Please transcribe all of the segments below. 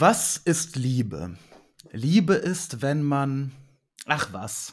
Was ist Liebe? Liebe ist, wenn man. Ach was.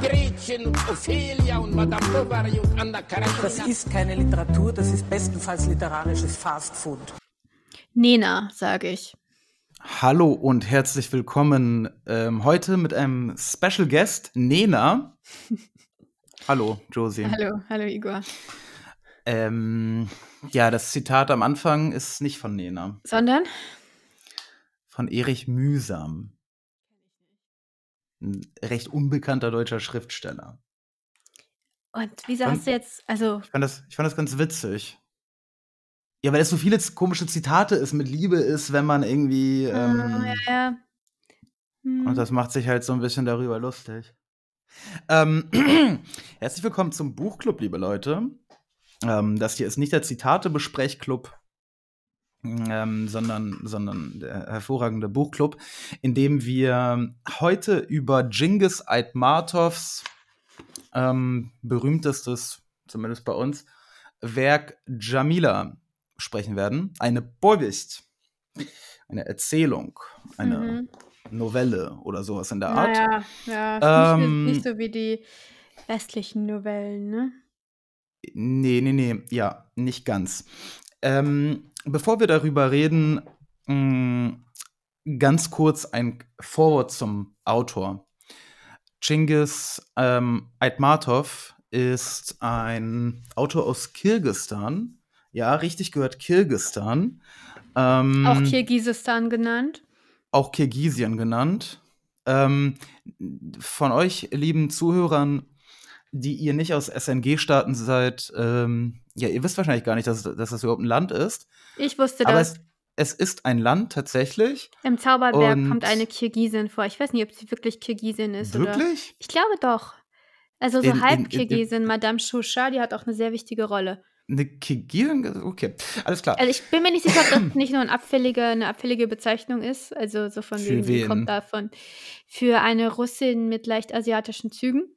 Gretchen und Ophelia und Madame Bovary und Anna Karenina. Das ist keine Literatur, das ist bestenfalls literarisches Fastfood. Nena, sage ich. Hallo und herzlich willkommen ähm, heute mit einem Special Guest, Nena. hallo, Josie. Hallo, hallo, Igor. Ähm, ja, das Zitat am Anfang ist nicht von Nena. Sondern? Von Erich Mühsam ein recht unbekannter deutscher Schriftsteller. Und wieso hast du jetzt, also. Ich fand, das, ich fand das ganz witzig. Ja, weil es so viele komische Zitate ist, mit Liebe ist, wenn man irgendwie. Ah, ähm, ja, ja. Hm. Und das macht sich halt so ein bisschen darüber lustig. Ähm, herzlich willkommen zum Buchclub, liebe Leute. Ähm, das hier ist nicht der Zitate-Besprechclub, ähm, sondern, sondern der hervorragende Buchclub, in dem wir heute über Genghis Aitmatovs ähm, berühmtestes, zumindest bei uns, Werk Jamila sprechen werden. Eine Povest, eine Erzählung, eine mhm. Novelle oder sowas in der Art. Ja, ja, ähm, nicht, nicht so wie die westlichen Novellen, ne? Nee, nee, nee, ja, nicht ganz. Ähm, bevor wir darüber reden, mh, mm, ganz kurz ein Vorwort zum Autor. Chinggis ähm, Aitmatov ist ein Autor aus Kirgistan. Ja, richtig gehört Kirgistan. Ähm, auch Kirgisistan genannt. Auch Kirgisien genannt. Ähm, von euch, lieben Zuhörern, die ihr nicht aus SNG-Staaten seid, ähm, ja, ihr wisst wahrscheinlich gar nicht, dass, dass das überhaupt ein Land ist. Ich wusste aber das. Es, es ist ein Land tatsächlich. Im Zauberberg Und kommt eine Kirgisin vor. Ich weiß nicht, ob sie wirklich Kirgisin ist. Wirklich? Oder? Ich glaube doch. Also so halb Kirgisin, Madame Shusha, die hat auch eine sehr wichtige Rolle. Eine Kirgisin? Okay, alles klar. Also ich bin mir nicht sicher, ob das nicht nur ein abfällige, eine abfällige Bezeichnung ist. Also so von wegen, wie kommt davon. Für eine Russin mit leicht asiatischen Zügen.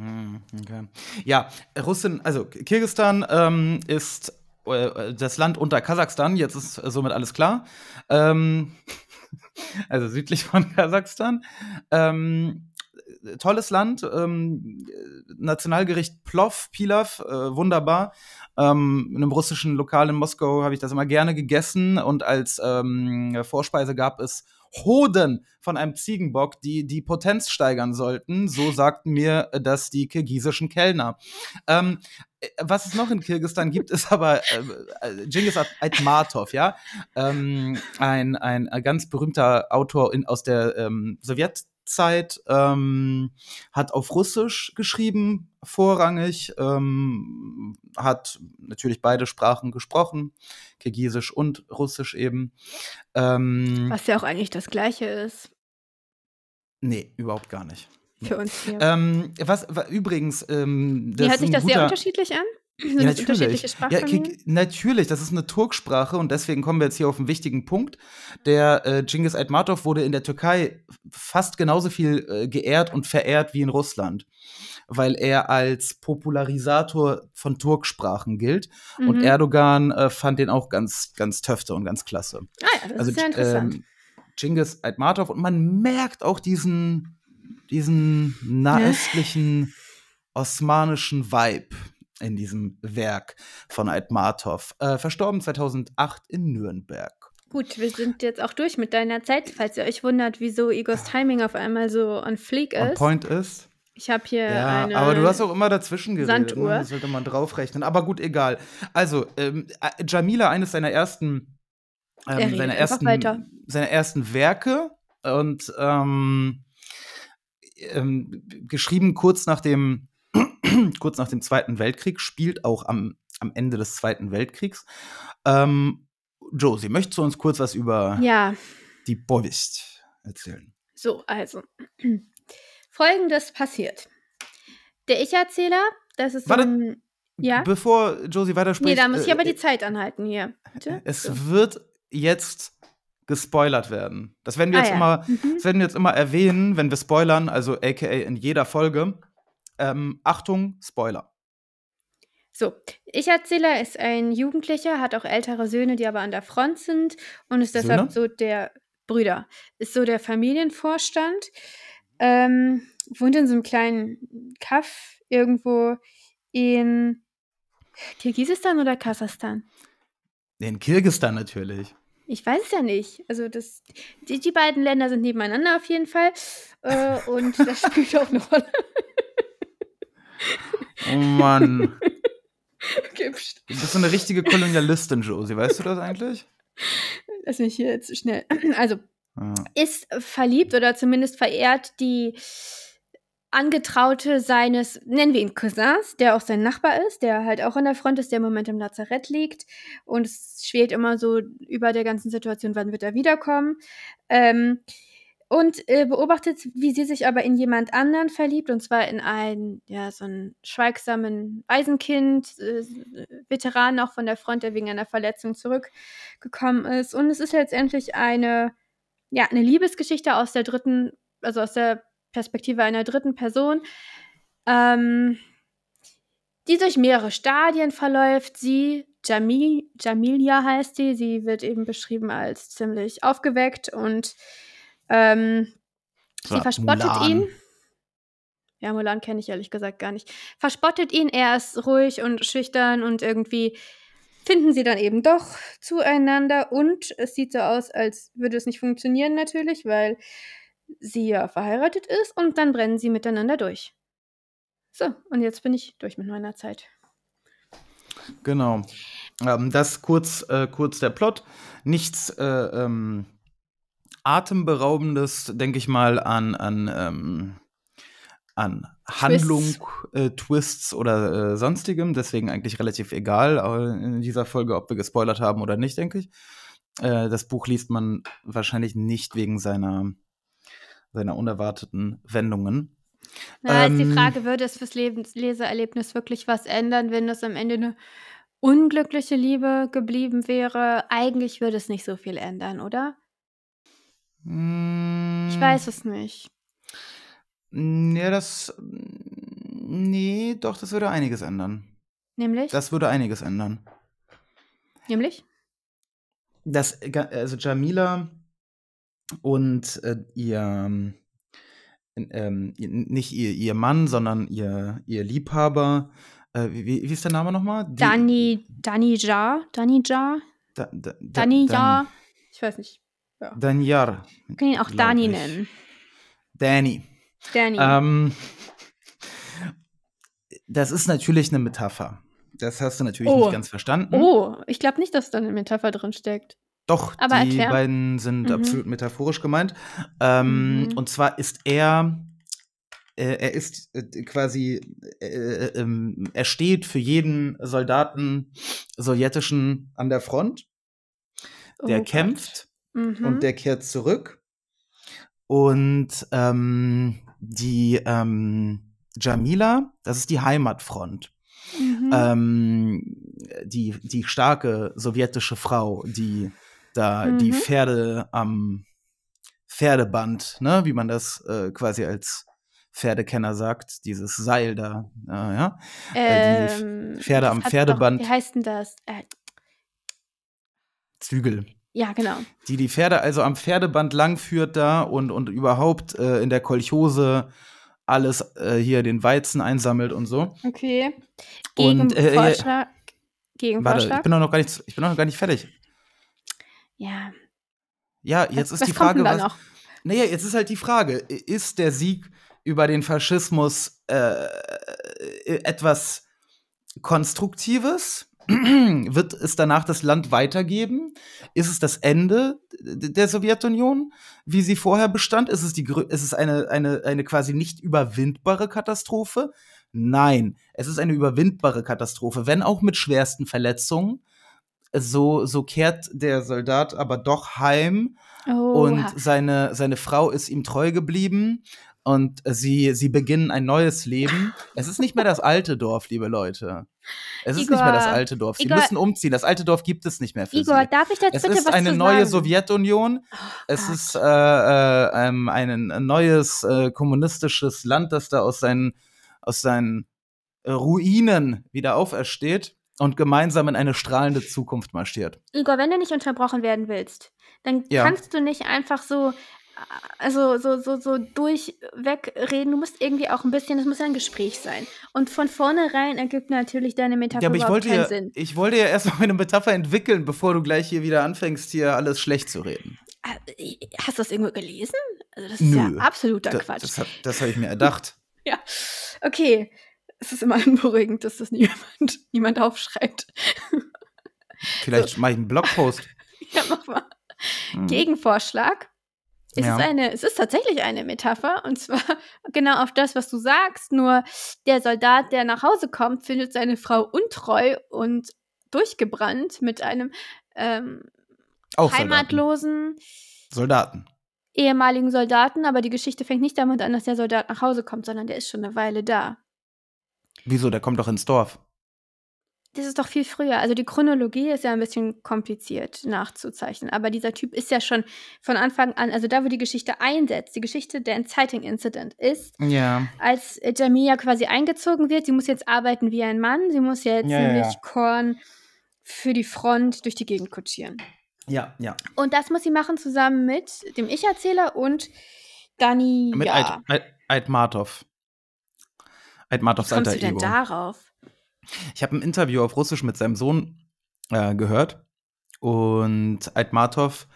Hm, okay. Ja, Russin, also Kirgistan ähm, ist äh, das Land unter Kasachstan, jetzt ist somit alles klar. Ähm, also südlich von Kasachstan. Ähm, tolles Land, ähm, Nationalgericht Plov, Pilav, äh, wunderbar. Ähm, in einem russischen Lokal in Moskau habe ich das immer gerne gegessen und als ähm, Vorspeise gab es Hoden von einem Ziegenbock, die die Potenz steigern sollten. So sagten mir das die kirgisischen Kellner. Ähm, äh, was es noch in Kirgistan gibt, ist aber äh, äh Genghis Aitmatov, ja, ähm, ein, ein, ganz berühmter Autor in, aus der ähm, Sowjet Zeit, ähm, hat auf Russisch geschrieben, vorrangig, ähm, hat natürlich beide Sprachen gesprochen, Kirgisisch und Russisch eben. Ähm, Was ja auch eigentlich das Gleiche ist. Nee, überhaupt gar nicht. Für uns hier. Ähm, was, übrigens. Ähm, Wie hört sich das sehr unterschiedlich an? ja, natürlich. Ja, natürlich, das ist eine Turksprache und deswegen kommen wir jetzt hier auf einen wichtigen Punkt. Der äh, Genghis Aitmatov wurde in der Türkei fast genauso viel äh, geehrt und verehrt wie in Russland, weil er als Popularisator von Turksprachen gilt. Mhm. Und Erdogan äh, fand den auch ganz, ganz töfte und ganz klasse. Ah ja, das also, ist sehr interessant. Ähm, Genghis Aitmatov und man merkt auch diesen, diesen nahöstlichen osmanischen Vibe in diesem Werk von Aitmatov. Äh, verstorben 2008 in Nürnberg. Gut, wir sind jetzt auch durch mit deiner Zeit. Falls ihr euch wundert, wieso Igors Timing auf einmal so on fleek ist. On point ist. Ich habe hier ja, eine aber du hast auch immer dazwischen geredet. Sanduhr. Ne? Das sollte man draufrechnen. Aber gut, egal. Also, ähm, Jamila, eines seiner ersten, ähm, seiner ersten, seiner ersten Werke und ähm, ähm, geschrieben kurz nach dem kurz nach dem Zweiten Weltkrieg, spielt auch am, am Ende des Zweiten Weltkriegs. Ähm, Josie, möchtest du uns kurz was über ja. die Povest erzählen. So, also. Folgendes passiert. Der Ich-Erzähler, das ist Warte. ein. Ja? Bevor Josie weiterspricht. Nee, da muss ich äh, aber die Zeit anhalten hier. Bitte? Es So. wird jetzt gespoilert werden. Das werden wir Ah, jetzt ja. immer, Mhm. das werden wir jetzt immer erwähnen, wenn wir spoilern, also aka in jeder Folge. Ähm, Achtung, Spoiler. So, Ich-Erzähler ist ein Jugendlicher, hat auch ältere Söhne, die aber an der Front sind und ist deshalb Söhne? so der Brüder, ist so der Familienvorstand, ähm, wohnt in so einem kleinen Kaff irgendwo in Kirgisistan oder Kasachstan? In Kirgistan natürlich. Ich weiß es ja nicht. Also das, die, die beiden Länder sind nebeneinander auf jeden Fall äh, und das spielt auch eine Rolle. Oh Mann. Okay, pst. Du bist so eine richtige Kolonialistin, Josie. Weißt du das eigentlich? Lass mich hier jetzt schnell. Also, Ja. ist verliebt oder zumindest verehrt die Angetraute seines, nennen wir ihn Cousins, der auch sein Nachbar ist, der halt auch an der Front ist, der im Moment im Lazarett liegt. Und es schwelt immer so über der ganzen Situation, wann wird er wiederkommen. Ähm, und äh, beobachtet, wie sie sich aber in jemand anderen verliebt, und zwar in einen, ja, so einen schweigsamen Waisenkind, äh, Veteran auch von der Front, der wegen einer Verletzung zurückgekommen ist. Und es ist letztendlich eine, ja, eine Liebesgeschichte aus der dritten, also aus der Perspektive einer dritten Person, ähm, die durch mehrere Stadien verläuft. Sie, Jamil, Jamilia heißt sie, sie wird eben beschrieben als ziemlich aufgeweckt und ähm, So, sie verspottet Mulan. ihn. Ja, Mulan kenne ich ehrlich gesagt gar nicht. Verspottet ihn, er ist ruhig und schüchtern und irgendwie finden sie dann eben doch zueinander und es sieht so aus, als würde es nicht funktionieren natürlich, weil sie ja verheiratet ist und dann brennen sie miteinander durch. So, und jetzt bin ich durch mit meiner Zeit. Genau. Ähm, das kurz, äh, kurz der Plot. Nichts äh, ähm, Atemberaubendes, denke ich mal, an, an, ähm, an Handlung, äh, Twists oder äh, sonstigem. Deswegen eigentlich relativ egal in dieser Folge, ob wir gespoilert haben oder nicht, denke ich. Äh, das Buch liest man wahrscheinlich nicht wegen seiner, seiner unerwarteten Wendungen. Na, ist die Ähm, Frage, würde es fürs Lebens Leseerlebnis wirklich was ändern, wenn das am Ende eine unglückliche Liebe geblieben wäre? Eigentlich würde es nicht so viel ändern, oder? Mm, Ich weiß es nicht. Ja, das. Nee, doch, das würde einiges ändern. Nämlich? Das würde einiges ändern. Nämlich? Das, also Jamila und äh, ihr, ähm, ähm, nicht ihr, ihr Mann, sondern ihr, ihr Liebhaber, äh, wie, wie ist der Name nochmal? Dani, Dani Ja? Dani Ja? Da, da, da, Dani Dan- Ja? Ich weiß nicht. Danjar. Wir können ihn auch Dani ich. nennen. Danny. Dani. Ähm, das ist natürlich eine Metapher. Das hast du natürlich Oh. nicht ganz verstanden. oh, ich glaube nicht, dass da eine Metapher drin steckt. Doch, Aber die erklär. beiden sind Mhm. absolut metaphorisch gemeint. Ähm, Mhm. Und zwar ist er, äh, er ist äh, quasi, äh, äh, ähm, er steht für jeden Soldaten sowjetischen an der Front. Der Oh kämpft Mhm. und der kehrt zurück. Und ähm, die ähm, Jamila, das ist die Heimatfront. Mhm. Ähm, die, die starke sowjetische Frau, die da die Mhm. Pferde am Pferdeband, ne, wie man das äh, quasi als Pferdekenner sagt, dieses Seil da, äh, ja, äh, die Ähm, Pferde das am Pferdeband. Doch, wie heißt denn das? Äh, Zügel. Ja, genau. die die Pferde also am Pferdeband langführt da und, und überhaupt äh, in der Kolchose alles äh, hier den Weizen einsammelt und so. Okay. Und, äh, Gegenvorschlag. Warte, ich Gegenvorschlag. bin noch gar nicht, ich bin noch gar nicht fertig. ja. Ja, jetzt ist was die kommt Frage, was. noch? Naja, jetzt ist halt die Frage, ist der Sieg über den Faschismus äh, etwas Konstruktives? Wird es danach das Land weitergeben? Ist es das Ende der Sowjetunion, wie sie vorher bestand? Ist es, die, ist es eine, eine, eine quasi nicht überwindbare Katastrophe? Nein, es ist eine überwindbare Katastrophe, wenn auch mit schwersten Verletzungen. so, so kehrt der Soldat aber doch heim Oh, und seine, seine Frau ist ihm treu geblieben und sie, sie beginnen ein neues Leben. Es ist nicht mehr das alte Dorf, liebe Leute. Es ist nicht mehr das Igor, alte Dorf. Sie Igor- müssen umziehen. Das alte Dorf gibt es nicht mehr für Igor, sie. darf ich jetzt Es bitte ist was eine zu neue sagen? Sowjetunion. Oh Es Gott. ist äh, äh, ähm, ein, ein neues äh, kommunistisches Land, das da aus seinen, aus seinen Ruinen wieder aufersteht und gemeinsam in eine strahlende Zukunft marschiert. Igor, wenn du nicht unterbrochen werden willst, dann Ja. kannst du nicht einfach so, also so, so, so durchweg reden. Du musst irgendwie auch ein bisschen, es muss ja ein Gespräch sein. Und von vornherein ergibt natürlich deine Metapher Ja, aber ich wollte keinen ja, Sinn. ich wollte ja erstmal eine Metapher entwickeln, bevor du gleich hier wieder anfängst, hier alles schlecht zu reden. Äh, Hast du das irgendwo gelesen? Also das ist Nö. ja absoluter Da, Quatsch. das das habe ich mir erdacht. ja, okay. Es ist immerhin beruhigend, dass das niemand, niemand aufschreibt. Vielleicht mache ich einen Blogpost. ja, mach mal. Hm. Gegenvorschlag. Es, Ja. ist eine, es ist tatsächlich eine Metapher und zwar genau auf das, was du sagst. Nur der Soldat, der nach Hause kommt, findet seine Frau untreu und durchgebrannt mit einem ähm, Auch Soldaten. heimatlosen Soldaten. ehemaligen Soldaten. Aber die Geschichte fängt nicht damit an, dass der Soldat nach Hause kommt, sondern der ist schon eine Weile da. Wieso? Der kommt doch ins Dorf. Das ist doch viel früher. Also die Chronologie ist ja ein bisschen kompliziert nachzuzeichnen. Aber dieser Typ ist ja schon von Anfang an, also da, wo die Geschichte einsetzt, die Geschichte der Inciting Incident ist, Ja. als Jamia quasi eingezogen wird, sie muss jetzt arbeiten wie ein Mann, sie muss jetzt Ja, nämlich ja. Korn für die Front durch die Gegend kutschieren. Ja, ja. Und das muss sie machen zusammen mit dem Ich-Erzähler und Dani. Mit Eid, Aidmatov. Aidmatovs Wie kommst alter du denn Ego. darauf? Ich habe ein Interview auf Russisch mit seinem Sohn äh, gehört und Aidmatov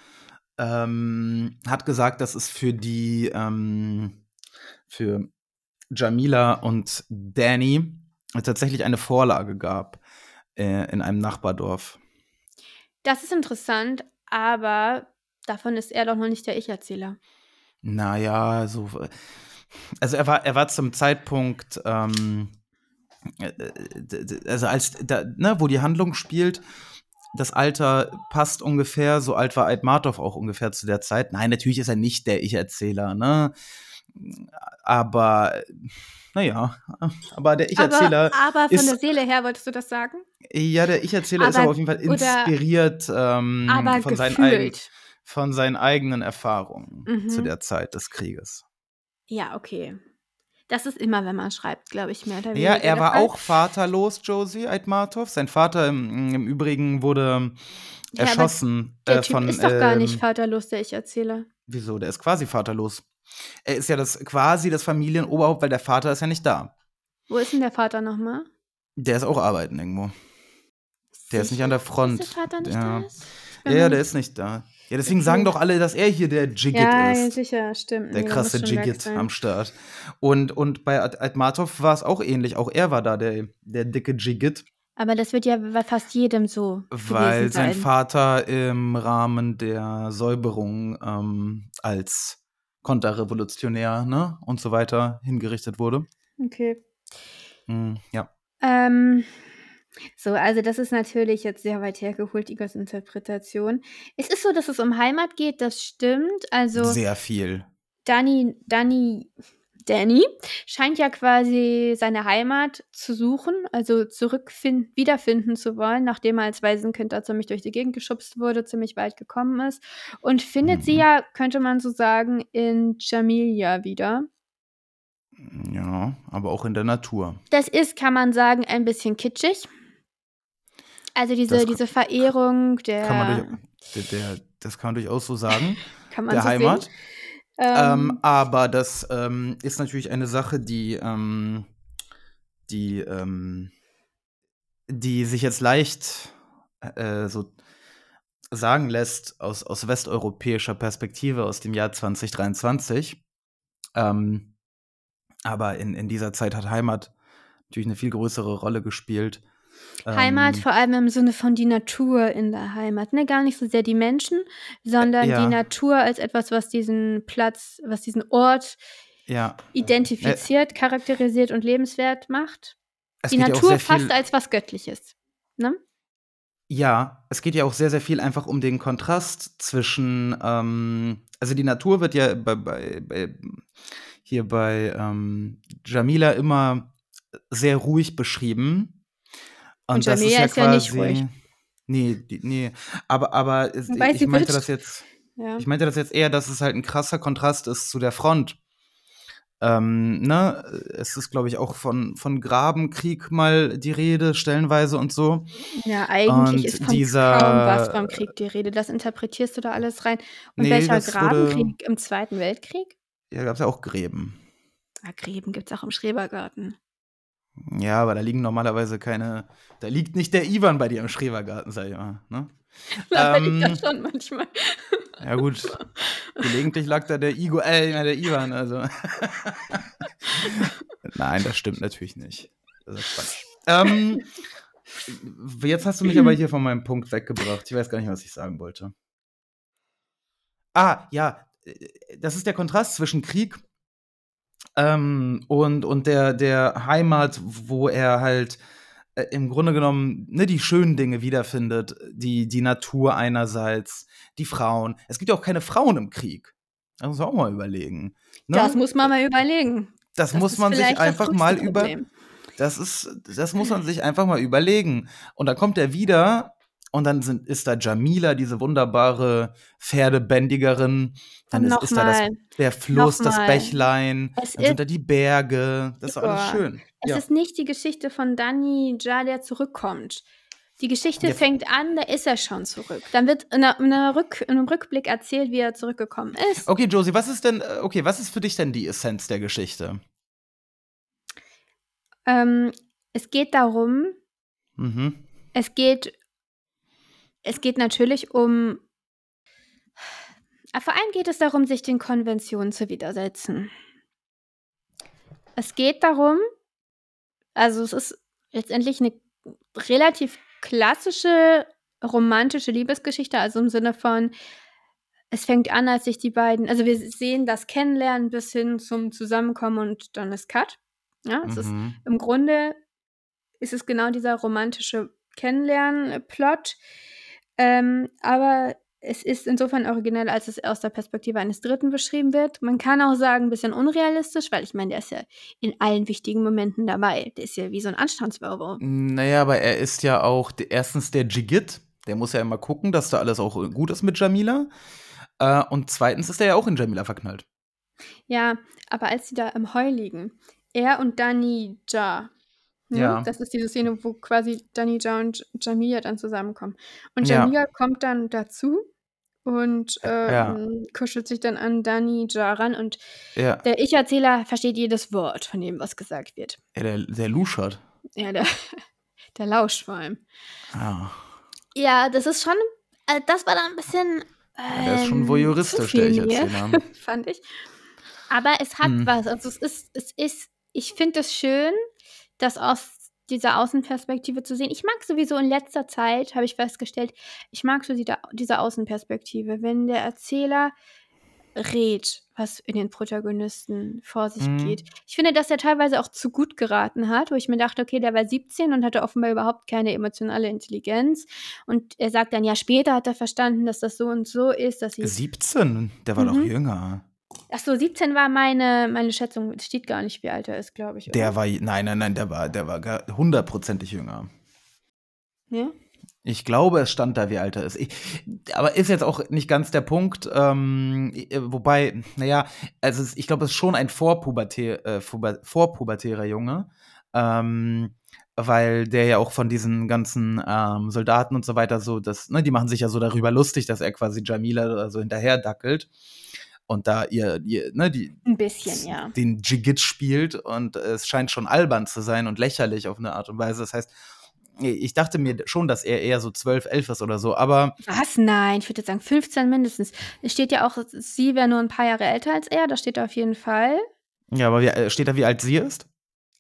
ähm, hat gesagt, dass es für die ähm, für Jamila und Danny tatsächlich eine Vorlage gab äh, in einem Nachbardorf. Das ist interessant, aber davon ist er doch noch nicht der Ich-Erzähler. Naja, so. Also er war, er war zum Zeitpunkt, ähm, äh, also als, da, ne, wo die Handlung spielt, das Alter passt ungefähr, so alt war Aidmatov auch ungefähr zu der Zeit. Nein, natürlich ist er nicht der Ich-Erzähler, ne? Aber, naja, aber der Ich-Erzähler, aber, aber von ist- der Seele her wolltest du das sagen? ja, der Ich-Erzähler ist aber- auf jeden Fall oder- inspiriert ähm, aber von, seinen eigen, von seinen eigenen Erfahrungen Mhm. zu der Zeit des Krieges. Ja, okay. Das ist immer, wenn man schreibt, glaube ich, mehr oder Ja, weniger er der war Fall. auch vaterlos, Josie Aitmatov. Sein Vater im, im Übrigen wurde Ja, erschossen Der äh, Typ von. ist doch gar ähm, nicht vaterlos, der Ich-Erzähler. Wieso? Der ist quasi vaterlos. Er ist ja das quasi das Familienoberhaupt, weil der Vater ist ja nicht da. Wo ist denn der Vater nochmal? Der ist auch arbeiten irgendwo. Der ist nicht an der Front. Dass der Vater nicht Ja. da ist? Ja, ja, der ist nicht da. Ja, deswegen sagen doch alle, dass er hier der Jigit ja, ja, ist. sicher, stimmt. Der Nee, krasse Jigit am Start. Und, und bei Ad- Aitmatov war es auch ähnlich. Auch er war da der, der dicke Jigit. Aber das wird ja bei fast jedem so Weil sein sein. Vater im Rahmen der Säuberung ähm, als Konterrevolutionär ne, und so weiter hingerichtet wurde. Okay. Mm, ja. Ähm, so, also das ist natürlich jetzt sehr weit hergeholt, Igors Interpretation. Es ist so, dass es um Heimat geht, das stimmt. Also Sehr viel. Danny, Danny, Danny scheint ja quasi seine Heimat zu suchen, also zurückfinden, wiederfinden zu wollen, nachdem er als Waisenkind da ziemlich durch die Gegend geschubst wurde, ziemlich weit gekommen ist. Und findet sie Mhm. ja, könnte man so sagen, in Jamilia wieder. Ja, aber auch in der Natur. Das ist, kann man sagen, ein bisschen kitschig. Also diese, kann- diese Verehrung der Kann man durch, der, der, das kann man durchaus so sagen, kann man der so Heimat. Ähm, Ähm, aber das ähm, ist natürlich eine Sache, die, ähm, die, ähm, die sich jetzt leicht äh, so sagen lässt aus, aus westeuropäischer Perspektive aus dem Jahr 2023. Ähm, aber in, in dieser Zeit hat Heimat natürlich eine viel größere Rolle gespielt. Heimat Ähm, vor allem im Sinne von die Natur in der Heimat. Ne? Gar nicht so sehr die Menschen, sondern Äh, ja. die Natur als etwas, was diesen Platz, was diesen Ort ja, identifiziert, charakterisiert und lebenswert macht. die ja Natur sehr fast als was Göttliches. Ne? Ja, es geht ja auch sehr, sehr viel einfach um den Kontrast zwischen, ähm also, die Natur wird ja bei bei bei hier bei, ähm, Jamila immer sehr ruhig beschrieben. Und Und das ist ja ist ja nicht ruhig. quasi ne, die ne, aber aber es ich sie meinte das jetzt ja. ich meinte das jetzt eher, dass es halt 'n krasser Kontrast ist zu der Front. Ähm, ne, es ist, glaube ich, auch von von Grabenkrieg mal die Rede stellenweise und so. Ja, eigentlich Und ist von dieser kaum was vom Krieg die Rede. Das interpretierst du da alles rein. Und Ne, welcher das wurde Grabenkrieg im Zweiten Weltkrieg? Ja, gab's ja auch Gräben. Ah, Gräben gibt's auch im Schrebergarten. Ja, aber da liegen normalerweise keine da liegt nicht der Iwan bei dir im Schrebergarten, sage ich mal, ne? Da liegt er Ähm schon manchmal. Ja gut, gelegentlich lag da der Igo äh, der Iwan, also. Nein, das stimmt natürlich nicht. Das ist Quatsch. Ähm, jetzt hast du mich aber hier von meinem Punkt weggebracht. Ich weiß gar nicht, was ich sagen wollte. Ah, ja, äh, das ist der Kontrast zwischen Krieg, ähm, und und der der Heimat, wo er halt, äh, im Grunde genommen, ne, die schönen Dinge wiederfindet, die die Natur einerseits, die Frauen. Es gibt ja auch keine Frauen im Krieg. Das muss man auch mal überlegen, ne? Das muss man mal überlegen. Das Das muss man sich einfach mal über das ist das muss man sich einfach mal überlegen. Und dann kommt er wieder und dann sind ist da Jamila, diese wunderbare Pferdebändigerin. Dann ist ist da das der Fluss, das. Bächlein, Es dann sind da die Berge. Das ist alles schön. Es Ja. ist nicht die Geschichte von Danny Ja, der zurückkommt. Die Geschichte Ja. fängt an, da ist er schon zurück. Dann wird in in 'ner Rück in 'nem Rückblick erzählt, wie er zurückgekommen ist. Okay, Josie, was ist denn äh, okay, was ist für dich denn die Essenz der Geschichte? Ähm, es geht darum Mhm. es geht es geht natürlich um ah, vor allem geht es darum, sich den Konventionen zu widersetzen. Es geht darum also, es ist letztendlich 'ne relativ klassische romantische Liebesgeschichte, also im Sinne von, es fängt an, als sich die beiden also, wir sehen das Kennenlernen bis hin zum Zusammenkommen und dann ist Cut. Ja, es ist Mhm. im Grunde ist es genau dieser romantische Kennenlernen-Plot, ähm, aber es ist insofern originell, als es aus der Perspektive eines Dritten beschrieben wird. Man kann auch sagen, 'n bisschen unrealistisch, weil ich meine, der ist ja in allen wichtigen Momenten dabei. Der ist ja wie so 'n Anstandswauwau. Na ja, aber er ist ja auch erstens der Dschigit, der muss ja immer gucken, dass da alles auch, gut ist mit Jamila. Äh, und zweitens ist er ja auch in Jamila verknallt. Ja, aber als sie da im Heu liegen, er und Danny Ja? Ja. Das ist diese Szene, wo quasi Danny Ja und J Jamila dann zusammenkommen. Und Ja. Jamila kommt dann dazu und, Ja. ähm, kuschelt sich dann an Danny Ja ran und Ja. der Ich-Erzähler versteht jedes Wort von dem, was gesagt wird. Ja, der der luschert. Ja, der der lauscht vor allem. Ja. Ja, das ist schon äh, das war dann 'n bisschen, Ja, der ist schon ähm, voyeuristisch, der Ich-Erzähler. fand ich. Aber es hat Mhm. was. Also, es ist es ist ich finde es schön, das aus dieser Außenperspektive zu sehen. Ich mag sowieso in letzter Zeit, habe ich festgestellt ich mag so diese diese Außenperspektive, wenn der Erzähler rät, was in den Protagonisten vor sich Mhm. geht. Ich finde, dass er teilweise auch zu gut geraten hat, wo ich mir dachte: „Okay, der war 17 und hatte offenbar überhaupt keine emotionale Intelligenz.“ Und er sagt dann: „Ja, später hat er verstanden, dass das so und so ist, dass sie“ 17? Der war doch Mhm. jünger. Ach so, 17 war meine meine Schätzung. Es steht gar nicht, wie alt er ist, glaube ich, oder? Der war nein, nein, nein, der war der war hundertprozentig jünger. Ja? Ich glaube, es stand da, wie alt er ist. Ich aber ist jetzt auch nicht ganz der Punkt, ähm, äh, wobei, na ja, also, ich glaube, es ist schon ein vorpubertä äh, vorpubertärer Junge, ähm, weil der ja auch von diesen ganzen, ähm, Soldaten und so weiter so das ne, die machen sich ja so darüber lustig, dass er quasi Jamila so hinterherdackelt und da ihr ihr ne, die 'N bisschen, ja. den Dschigit spielt und es scheint schon albern zu sein und lächerlich auf 'ne Art und Weise. Das heißt, ich dachte mir schon, dass er eher so 12, 11 ist oder so, aber Was? Nein, ich würde jetzt sagen 15 mindestens. Es steht ja auch, sie wäre nur 'n paar Jahre älter als er, das steht auf jeden Fall. Ja, aber wie äh, steht da, wie alt sie ist?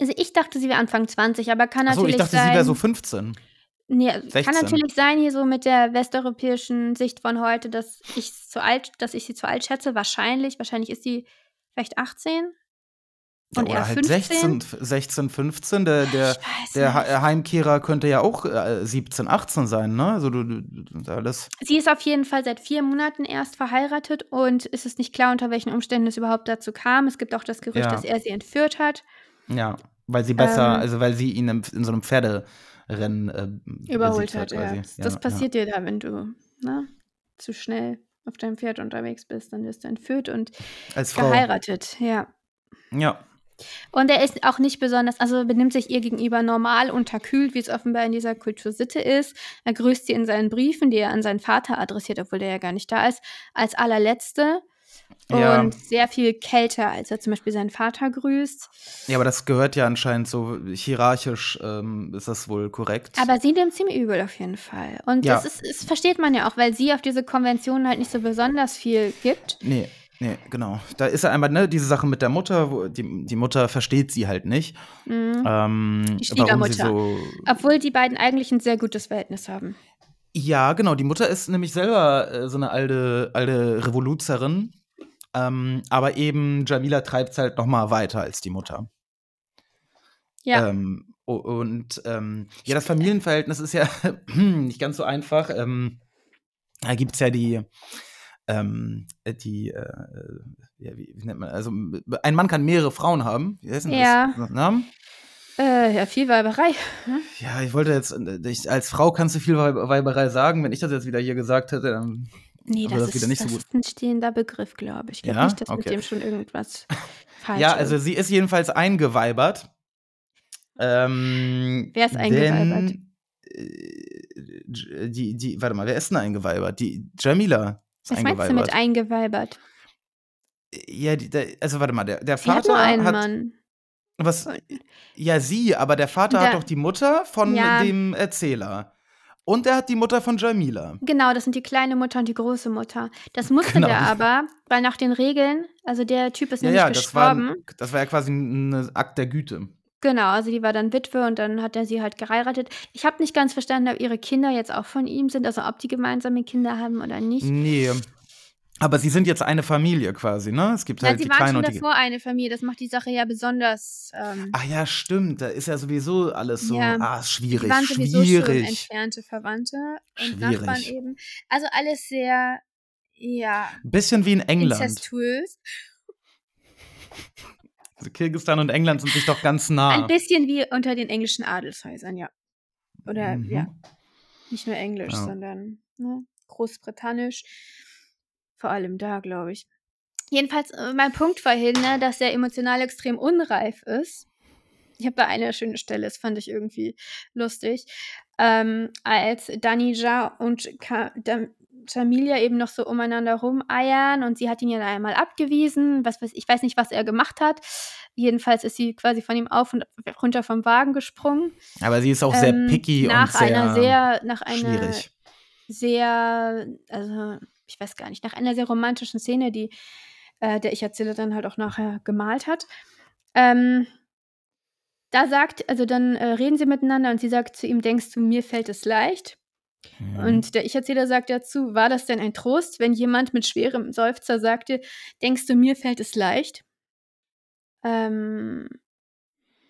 Also, ich dachte, sie wäre Anfang 20, aber kann Ach so, ich natürlich dachte, sie wäre sein so 15. Ne, kann 16. natürlich sein hier so mit der westeuropäischen Sicht von heute, dass ich's zu alt dass ich sie zu alt schätze. Wahrscheinlich wahrscheinlich ist sie vielleicht 18? Ja, Und er oder halt 15. 16, 16 15. Der, der, Ich der Heimkehrer könnte ja auch äh, 17, 18 sein, ne? Also du, du, alles. Sie ist auf jeden Fall seit vier Monaten erst verheiratet und es ist nicht klar, unter welchen Umständen es überhaupt dazu kam. Es gibt auch das Gerücht, Ja. dass er sie entführt hat, Ja, weil sie besser, Ähm. also weil sie ihn im, in so einem Pferderennen äh, überholt hat. Ja. Das, das ja, passiert dir da, wenn du ne, zu schnell auf deinem Pferd unterwegs bist. Dann wirst du entführt und Ja. Geheiratet. Ja. Ja. Und er ist auch nicht besonders, also benimmt sich ihr gegenüber normal, unterkühlt, wie es offenbar in dieser Kultur Sitte ist. Er grüßt sie in seinen Briefen, die er an seinen Vater adressiert, obwohl der ja gar nicht da ist, als allerletzte. Ja. Und sehr viel kälter, als er zum Beispiel seinen Vater grüßt. ja, aber das gehört ja anscheinend so hierarchisch, ähm, ist das wohl korrekt. Aber sie nimmt es ihm übel auf jeden Fall. Und Ja. das, ist, das versteht man ja auch, weil sie auf diese Konventionen halt nicht so besonders viel gibt. Nee, nee, genau. Da ist ja einmal, ne, diese Sache mit der Mutter, wo die, die Mutter versteht sie halt nicht. Mhm. Ähm, Die Schwiegermutter. so. Obwohl die beiden eigentlich ein sehr gutes Verhältnis haben. Ja, genau. Die Mutter ist nämlich selber äh, so eine alte, alte Revoluzerin. Ähm, aber eben Jamila treibt es halt noch mal weiter als die Mutter. Ja. Ähm, und ähm, ja, das Familienverhältnis ist ja nicht ganz so einfach. Ähm, da gibt es ja die, ähm, die, äh, ja, wie, wie nennt man, also ein Mann kann mehrere Frauen haben. Wie heißt denn Ja. das? Namen? Äh, ja, viel Weiberei. Ja, ich wollte jetzt, äh, ich, als Frau kannst du viel Weib- Weiberei sagen. Wenn ich das jetzt wieder hier gesagt hätte, dann Nee, Aber das, das ist, wieder nicht so das gut. ist ein stehender Begriff, glaube ich. Ich glaube Ja? nicht, dass mit Okay. dem schon irgendwas falsch Ja, ist. also sie ist jedenfalls eingeweibert. Ähm, Wer ist eingeweibert? Denn, äh, die, die, warte mal, wer ist denn eingeweibert? Die Jamila ist Was meinst du eingeweibert. mit eingeweibert? ja, die, der, also warte mal, der, der Sie hat Vater nur einen hat Mann. was? Ja, sie, aber der Vater Der- hat doch die Mutter von Ja. dem Erzähler. Und er hat die Mutter von Jamila. Genau, das sind die kleine Mutter und die große Mutter. Das musste Genau, der aber, weil nach den Regeln, also der Typ ist Ja, nämlich ja, das war, gestorben. das war ja quasi ein Akt der Güte. Genau, also die war dann Witwe und dann hat er sie halt geheiratet. Ich habe nicht ganz verstanden, ob ihre Kinder jetzt auch von ihm sind, also ob die gemeinsame Kinder haben oder nicht. Nee. Aber sie sind jetzt eine Familie quasi, ne? Es gibt Ja, halt sie die waren Kleine schon und die. davor eine Familie, das macht die Sache ja besonders. Ähm, Ach ja, stimmt. Da ist ja sowieso alles so. Ja. Ah, ist schwierig. die waren sowieso schon schwierig. entfernte Verwandte und Schwierig. Nachbarn eben. Also alles sehr, ja, Ein bisschen wie in England. incestuös. Also Kirgisistan und England sind sich doch ganz nah. Ein bisschen wie unter den englischen Adelshäusern, ja. Oder, Mhm. ja, nicht nur Englisch, Ja. sondern ne, Großbritannisch. Vor allem da, glaube ich. Jedenfalls, äh, mein Punkt war hin, ne, dass er emotional extrem unreif ist. Ich habe da eine schöne Stelle, das fand ich irgendwie lustig. Ähm, als Danija und Ka Dam Jamilia eben noch so umeinander rumeiern und sie hat ihn ja einmal abgewiesen. Was weiß ich weiß nicht, was er gemacht hat. Jedenfalls ist sie quasi von ihm auf und runter vom Wagen gesprungen. Aber sie ist auch sehr Ähm, picky nach und sehr, einer sehr, nach einer schwierig. sehr, also ich weiß gar nicht, nach einer sehr romantischen Szene, die äh, der Ich-Erzähler dann halt auch nachher gemalt hat. Ähm, da sagt, also dann äh, reden sie miteinander und sie sagt zu ihm, denkst du, mir fällt es leicht? Mhm. Und der Ich-Erzähler sagt dazu, war das denn ein Trost, wenn jemand mit schwerem Seufzer sagte, denkst du, mir fällt es leicht? Ähm,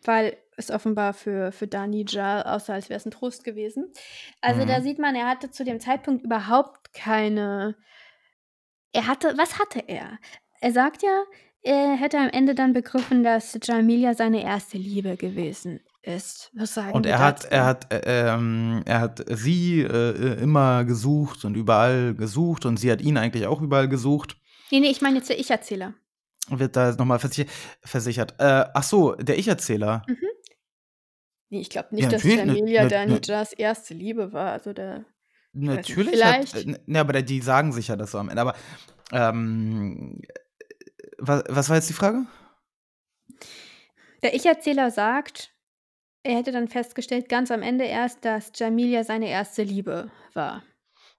weil es offenbar für, für Danija aussah, als wäre es ein Trost gewesen. Also Mhm. da sieht man, er hatte zu dem Zeitpunkt überhaupt keine. Er hatte, was hatte er? Er sagt ja, er hätte am Ende dann begriffen, dass Jamilia seine erste Liebe gewesen ist. Was sagen Und er hat, er hat, äh, ähm, er hat sie äh, immer gesucht und überall gesucht und sie hat ihn eigentlich auch überall gesucht. Nee, nee, ich meine jetzt der Ich-Erzähler. Wird da nochmal versichert. versichert. Äh, ach so, der Ich-Erzähler. Nee, ich glaube nicht, Ja, dass natürlich, ne- Jamilia ne- Danijas erste Liebe war. Also der. Natürlich. vielleicht. Hat, äh, ne, aber die sagen sich ja das so am Ende. Aber ähm, was, was war jetzt die Frage? Der Ich-Erzähler sagt, er hätte dann festgestellt, ganz am Ende erst, dass Jamilia seine erste Liebe war.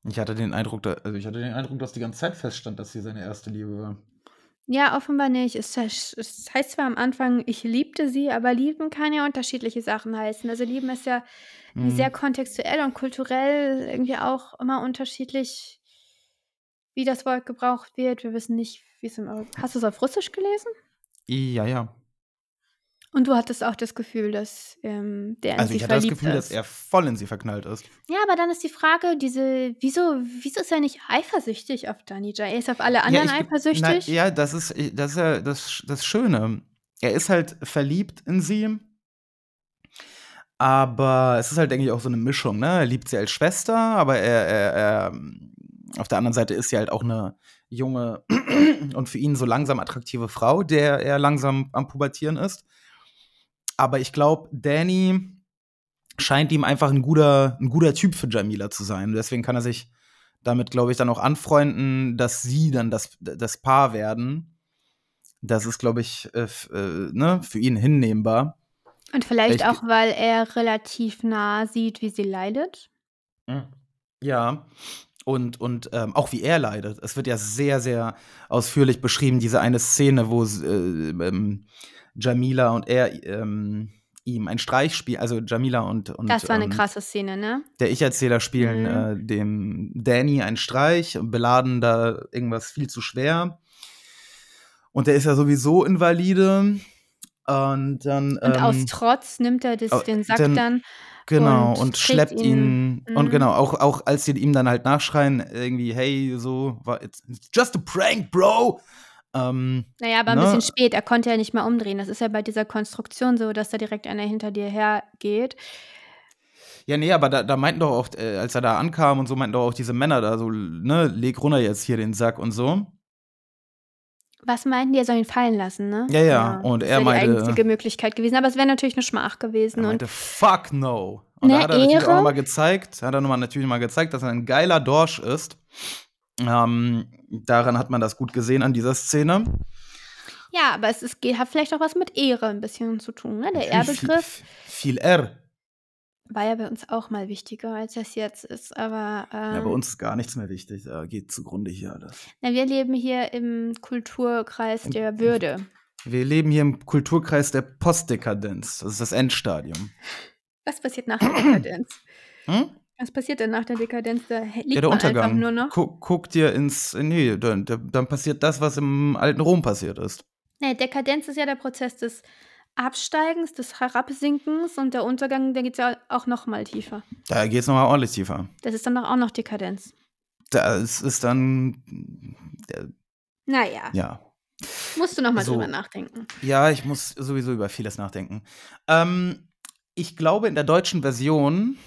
Ich hatte den Eindruck, da, also ich hatte den Eindruck, dass die ganze Zeit feststand, dass sie seine erste Liebe war. Ja, offenbar nicht. Es, es heißt zwar am Anfang, ich liebte sie, aber lieben kann ja unterschiedliche Sachen heißen. Also lieben ist ja Mhm. sehr kontextuell und kulturell irgendwie auch immer unterschiedlich, wie das Wort gebraucht wird. Wir wissen nicht, wie es im. Hast du es auf Russisch gelesen? Ja, ja. Und du hattest auch das Gefühl, dass ähm, der in Also sie ich hatte das verliebt Gefühl, dass ist. er voll in sie verknallt ist. Ja, aber dann ist die Frage, diese, wieso, wieso ist er nicht eifersüchtig auf Danija? Er ist auf alle anderen ich- eifersüchtig. Na, ja, das ist, das ist ja das, das Schöne. Er ist halt verliebt in sie. Aber es ist halt, denke ich, auch so eine Mischung, ne? Er liebt sie als Schwester, aber er, er, er auf der anderen Seite ist sie halt auch eine junge und für ihn so langsam attraktive Frau, der er langsam am Pubertieren ist. Aber ich glaube, Danny scheint ihm einfach ein guter, ein guter Typ für Jamila zu sein. Deswegen kann er sich damit, glaube ich, dann auch anfreunden, dass sie dann das, das Paar werden. Das ist, glaube ich, äh, äh, ne, für ihn hinnehmbar. Und vielleicht Ich- auch, weil er relativ nah sieht, wie sie leidet. Ja. Und, und ähm, auch wie er leidet. Es wird ja sehr, sehr ausführlich beschrieben, diese eine Szene, wo äh, ähm, Jamila und er ähm, ihm einen Streich spielen, also Jamila und, und Das war eine ähm, krasse Szene, ne? der Ich-Erzähler spielen Mhm. äh, dem Danny einen Streich, beladen da irgendwas viel zu schwer. Und der ist ja sowieso invalide. Und dann. Und aus ähm, Trotz nimmt er das, den Sack dann- dann. Genau, und und, schleppt ihn. ihn- Und Mhm. genau, auch, auch als sie ihm dann halt nachschreien, irgendwie, hey, so, war it's it's just a prank, bro. Ähm, Naja, aber ein Ne? bisschen spät. Er konnte ja nicht mal umdrehen. Das ist ja bei dieser Konstruktion so, dass da direkt einer hinter dir hergeht. ja, nee, aber da, da meinten doch auch, äh, als er da ankam und so, meinten doch auch diese Männer da so, ne, leg runter jetzt hier den Sack und so. Was meinten die? Er soll ihn fallen lassen, ne? Ja, ja, und das er wäre meinte- die einzige Möglichkeit gewesen. Aber es wäre natürlich eine Schmach gewesen. Er und meinte, fuck no. Und Ne, da hat er natürlich Ehre. auch nochmal gezeigt, hat er nochmal natürlich mal gezeigt, dass er ein geiler Dorsch ist. Ähm, daran hat man das gut gesehen an dieser Szene. ja, aber es ist, hat vielleicht auch was mit Ehre ein bisschen zu tun. Ne? Der Ehrbegriff Viel, viel R. war ja bei uns auch mal wichtiger, als das jetzt ist. Aber Ja, ähm, bei uns ist gar nichts mehr wichtig. Da geht zugrunde hier alles. na, wir leben hier im Kulturkreis der Würde. Wir leben hier im Kulturkreis der Postdekadenz. Das ist das Endstadium. Was passiert nach der Dekadenz? Hm? Was passiert denn nach der Dekadenz? Da liegt Ja, der Untergang. nur noch. Guck, guck dir ins. Nee, dann, dann passiert das, was im alten Rom passiert ist. Nee, Dekadenz ist ja der Prozess des Absteigens, des Herabsinkens und der Untergang, der geht ja auch noch mal tiefer. Da geht es nochmal ordentlich tiefer. Das ist dann doch auch noch Dekadenz. Das ist dann. äh, Naja, Ja. musst du noch mal So. drüber nachdenken. Ja, ich muss sowieso über vieles nachdenken. Ähm, ich glaube, in der deutschen Version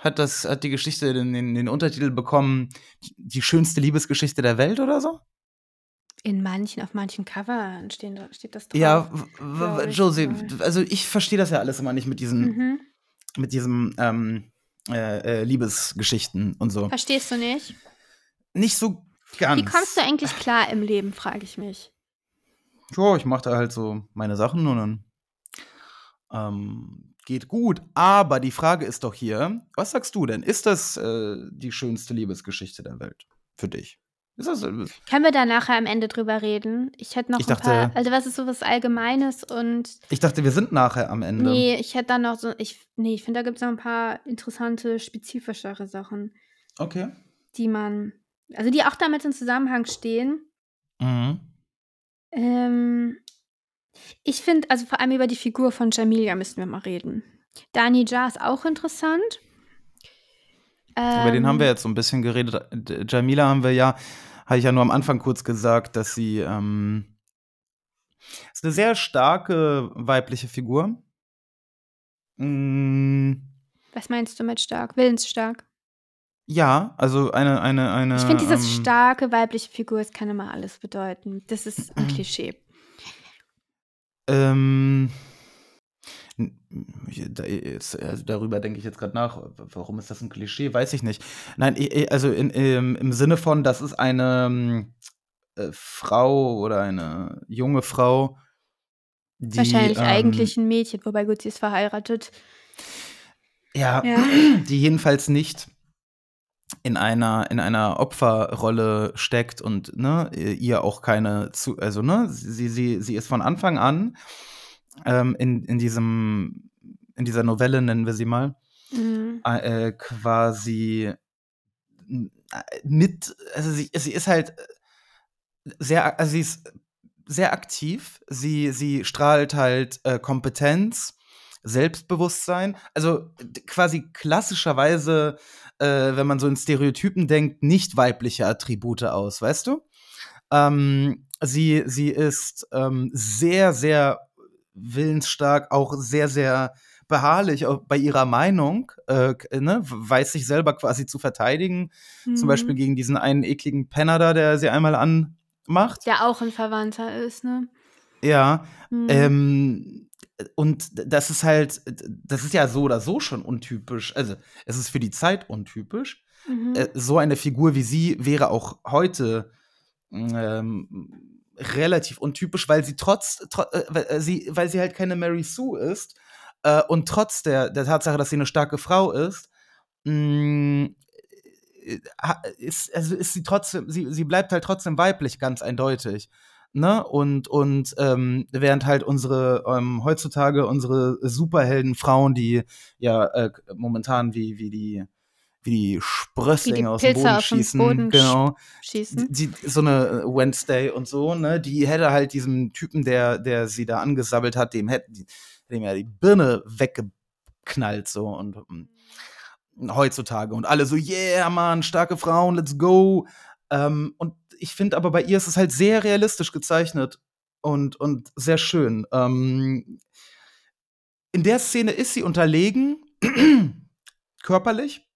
hat, das, hat die Geschichte den, den, den Untertitel bekommen, die schönste Liebesgeschichte der Welt oder so? In manchen, auf manchen Covern stehen, steht das drauf. Ja, Josie, also ich verstehe das ja alles immer nicht mit diesen, Mhm. mit diesem ähm, äh, äh, Liebesgeschichten und so. Verstehst du nicht? Nicht so ganz. Wie kommst du eigentlich klar im Leben, frage ich mich. Ja, ich mache da halt so meine Sachen und dann ähm, geht gut. Aber die Frage ist doch hier, was sagst du denn? Ist das äh, die schönste Liebesgeschichte der Welt für dich? Ist das, äh, Können wir da nachher am Ende drüber reden? Ich hätte noch Ich ein paar, dachte- also was ist so was Allgemeines und ich dachte, wir sind nachher am Ende. nee, ich hätte dann noch so, ich, nee, ich finde, da gibt es noch ein paar interessante, spezifischere Sachen, Okay. die man, also die auch damit in Zusammenhang stehen. Mhm. Ähm, ich finde, also vor allem über die Figur von Jamilia müssen wir mal reden. Dani Jar ist auch interessant. Über den haben wir Ähm, jetzt so ein bisschen geredet. Jamila haben wir ja, habe ich ja nur am Anfang kurz gesagt, dass sie ähm, ist eine sehr starke weibliche Figur. Mm, Was meinst du mit stark? Willensstark. ja, also eine, eine, eine. Ich finde, dieses ähm, starke weibliche Figur, das kann immer alles bedeuten. Das ist ein Klischee. Ähm, also darüber denke ich jetzt gerade nach. Warum ist das ein Klischee? Weiß ich nicht. Nein, also in, im, im Sinne von, das ist eine ähm, äh, Frau oder eine junge Frau, die. Wahrscheinlich ähm, eigentlich ein Mädchen, wobei gut, sie ist verheiratet. Ja, Ja. die jedenfalls nicht in einer, in einer Opferrolle steckt und ne, ihr auch keine zu, also ne, sie, sie, sie ist von Anfang an ähm, in, in diesem, in dieser Novelle, nennen wir sie mal, Mhm. äh, quasi n- äh, mit, also sie, sie ist halt sehr, also sie ist sehr aktiv. Sie, sie strahlt halt äh, Kompetenz, Selbstbewusstsein. Also quasi klassischerweise, äh, wenn man so in Stereotypen denkt, nicht weibliche Attribute aus, weißt du? Ähm, sie, sie ist ähm, sehr, sehr willensstark, auch sehr, sehr beharrlich bei ihrer Meinung, äh, ne, weiß sich selber quasi zu verteidigen. Zum Mhm. Beispiel gegen diesen einen ekligen Penner da, der sie einmal anmacht. Der auch ein Verwandter ist, ne? Ja. Mhm. Ähm, und das ist halt, das ist ja so oder so schon untypisch. Also, es ist für die Zeit untypisch. Mhm. Äh, so eine Figur wie sie wäre auch heute ähm, relativ untypisch, weil sie trotz, tro äh, weil, äh, sie, weil sie halt keine Mary Sue ist äh, und trotz der, der Tatsache, dass sie eine starke Frau ist, mh, ha- ist, also ist sie trotzdem, sie, sie bleibt halt trotzdem weiblich, ganz eindeutig. Ne? Und, und ähm, während halt unsere, ähm, heutzutage unsere Superheldenfrauen, die ja äh, momentan wie, wie die, wie die Sprösslinge aus dem Boden schießen, Boden genau. schießen. Die, so eine Wednesday und so, ne, die hätte halt diesem Typen, der, der sie da angesabbelt hat, dem hätte dem ja die Birne weggeknallt, so und ähm, heutzutage und alle so, yeah, Mann, starke Frauen, let's go. Ähm, und ich finde aber bei ihr ist es halt sehr realistisch gezeichnet und, und sehr schön. Ähm, in der Szene ist sie unterlegen, körperlich,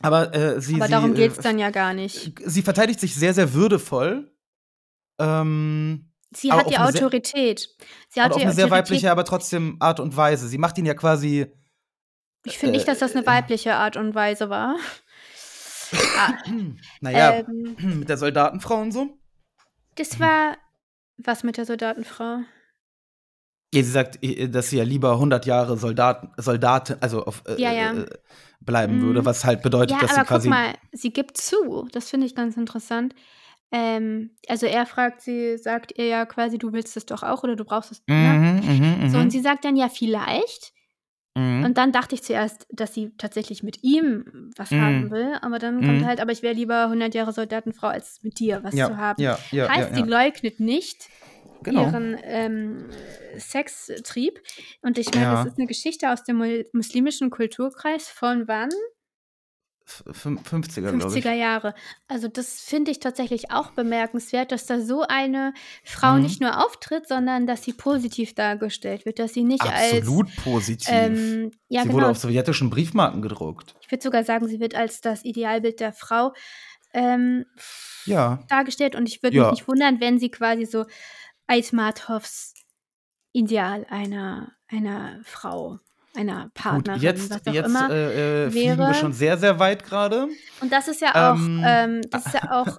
aber äh, sie, Aber darum äh, geht's dann ja gar nicht. sie verteidigt sich sehr, sehr würdevoll. Ähm, Sie hat die sehr- Autorität. Sie hat auf eine sehr Autorität. weibliche, aber trotzdem Art und Weise. Sie macht ihn ja quasi. Ich finde nicht, dass das eine äh, weibliche Art und Weise war. Ah, Naja, ähm, mit der Soldatenfrau und so. das war was mit der Soldatenfrau? Ja, sie sagt, dass sie ja lieber 100 Jahre Soldaten, Soldatin, also auf, äh, Ja, ja. äh, bleiben Mhm. würde, was halt bedeutet, Ja, dass sie aber guck quasi. mal, sie gibt zu. Das finde ich ganz interessant. Ähm, also er fragt sie, sagt ihr ja quasi, du willst es doch auch oder du brauchst es. Ne? Mhm, mhm, So, mhm, und sie sagt dann ja vielleicht. Mhm. Und dann dachte ich zuerst, dass sie tatsächlich mit ihm was Mhm. haben will. Aber dann kommt Mhm. halt, aber ich wäre lieber 100 Jahre Soldatenfrau, als mit dir was ja, zu haben. ja, ja, heißt, sie leugnet nicht Genau. ihren ähm, Sextrieb. Und ich meine, das ist eine Geschichte aus dem muslimischen Kulturkreis von wann? F- fün- 50er, glaube ich. 50er Jahre. Also das finde ich tatsächlich auch bemerkenswert, dass da so eine Frau Mhm. nicht nur auftritt, sondern dass sie positiv dargestellt wird, dass sie nicht Absolut als positiv. ähm, ja sie wurde genau. auf sowjetischen Briefmarken gedruckt. Ich würde sogar sagen, sie wird als das Idealbild der Frau ähm, Ja. dargestellt und ich würde Ja. mich nicht wundern, wenn sie quasi so Aitmatovs Ideal einer einer Frau, einer Gut, Partnerin, jetzt, was auch jetzt immer. äh, äh, fliegen wir schon sehr, sehr weit gerade. Und das ist ja auch, Ähm, ähm, das ist ja auch,